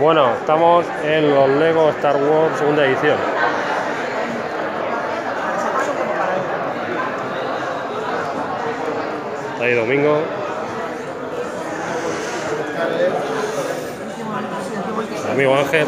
Bueno, estamos en los Lego Star Wars segunda edición. Ahí domingo. amigo Ángel.